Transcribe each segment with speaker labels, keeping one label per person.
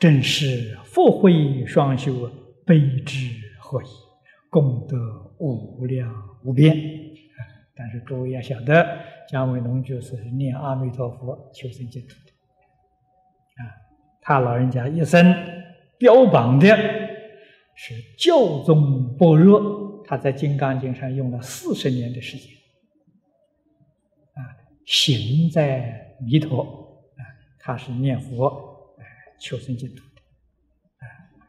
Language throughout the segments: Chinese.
Speaker 1: 正是福慧双修，悲智合一，功德无量无边。但是诸位要晓得，姜维龙就是念阿弥陀佛求生净土的啊，他老人家一生标榜的是教宗般若，他在《金刚经》上用了四十年的时间啊，行在弥陀啊，他是念佛求生净土的啊，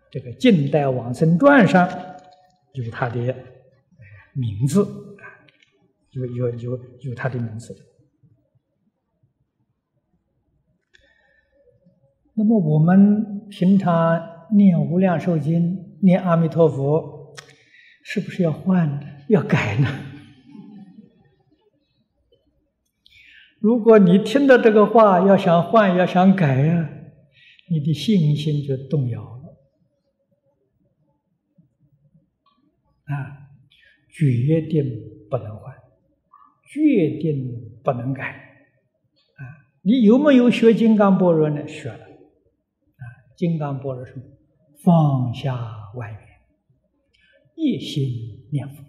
Speaker 1: 这个《近代往生传》上有他的名字。有有有有他的名字。那么我们平常念无量寿经、念阿弥陀佛，是不是要换、要改呢？如果你听到这个话，要想换、要想改呀，你的信心就动摇了。啊，决定不能换。决定不能改啊！你有没有学金刚般若呢？学了啊！金刚般若什么？放下万缘，一心念佛。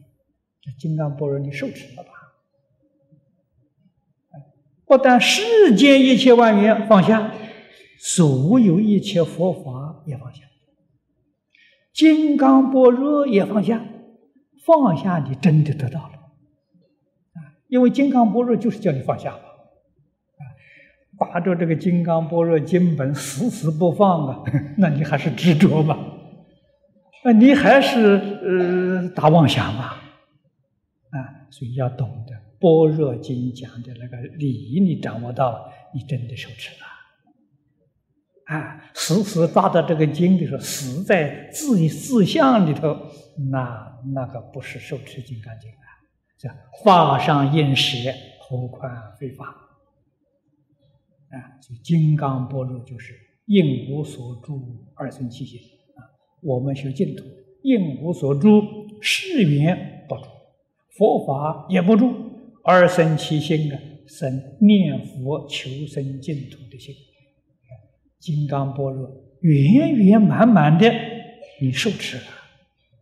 Speaker 1: 这金刚般若你受持了吧？不但世间一切万缘放下，所有一切佛法也放下，金刚般若也放下，放下你真的得到了。啊。因为金刚般若就是叫你放下嘛，啊，把着这个金刚般若经本死死不放啊，那你还是执着嘛，啊，你还是呃打妄想嘛，啊，所以要懂得般若经讲的那个理，你掌握到，你真的受持了，啊，死死抓到这个经的时候，死在自自相里头，那那个不是受持金刚经。法上应舍，何况非法？啊，所以金刚般若就是应无所住而生其心啊。我们学净土，应无所住，誓缘不住，佛法也不住，而生其心啊，生念佛求生净土的心。金刚般若圆圆满满的，你受持了，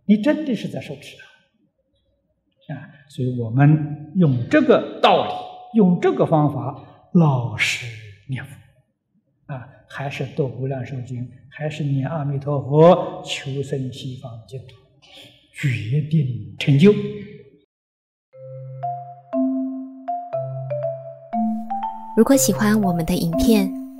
Speaker 1: 你真的是在受持啊。啊，所以我们用这个道理，用这个方法，老实念佛，啊，还是读无量寿经，还是念阿弥陀佛，求生西方净土，决定成就。
Speaker 2: 如果喜欢我们的影片，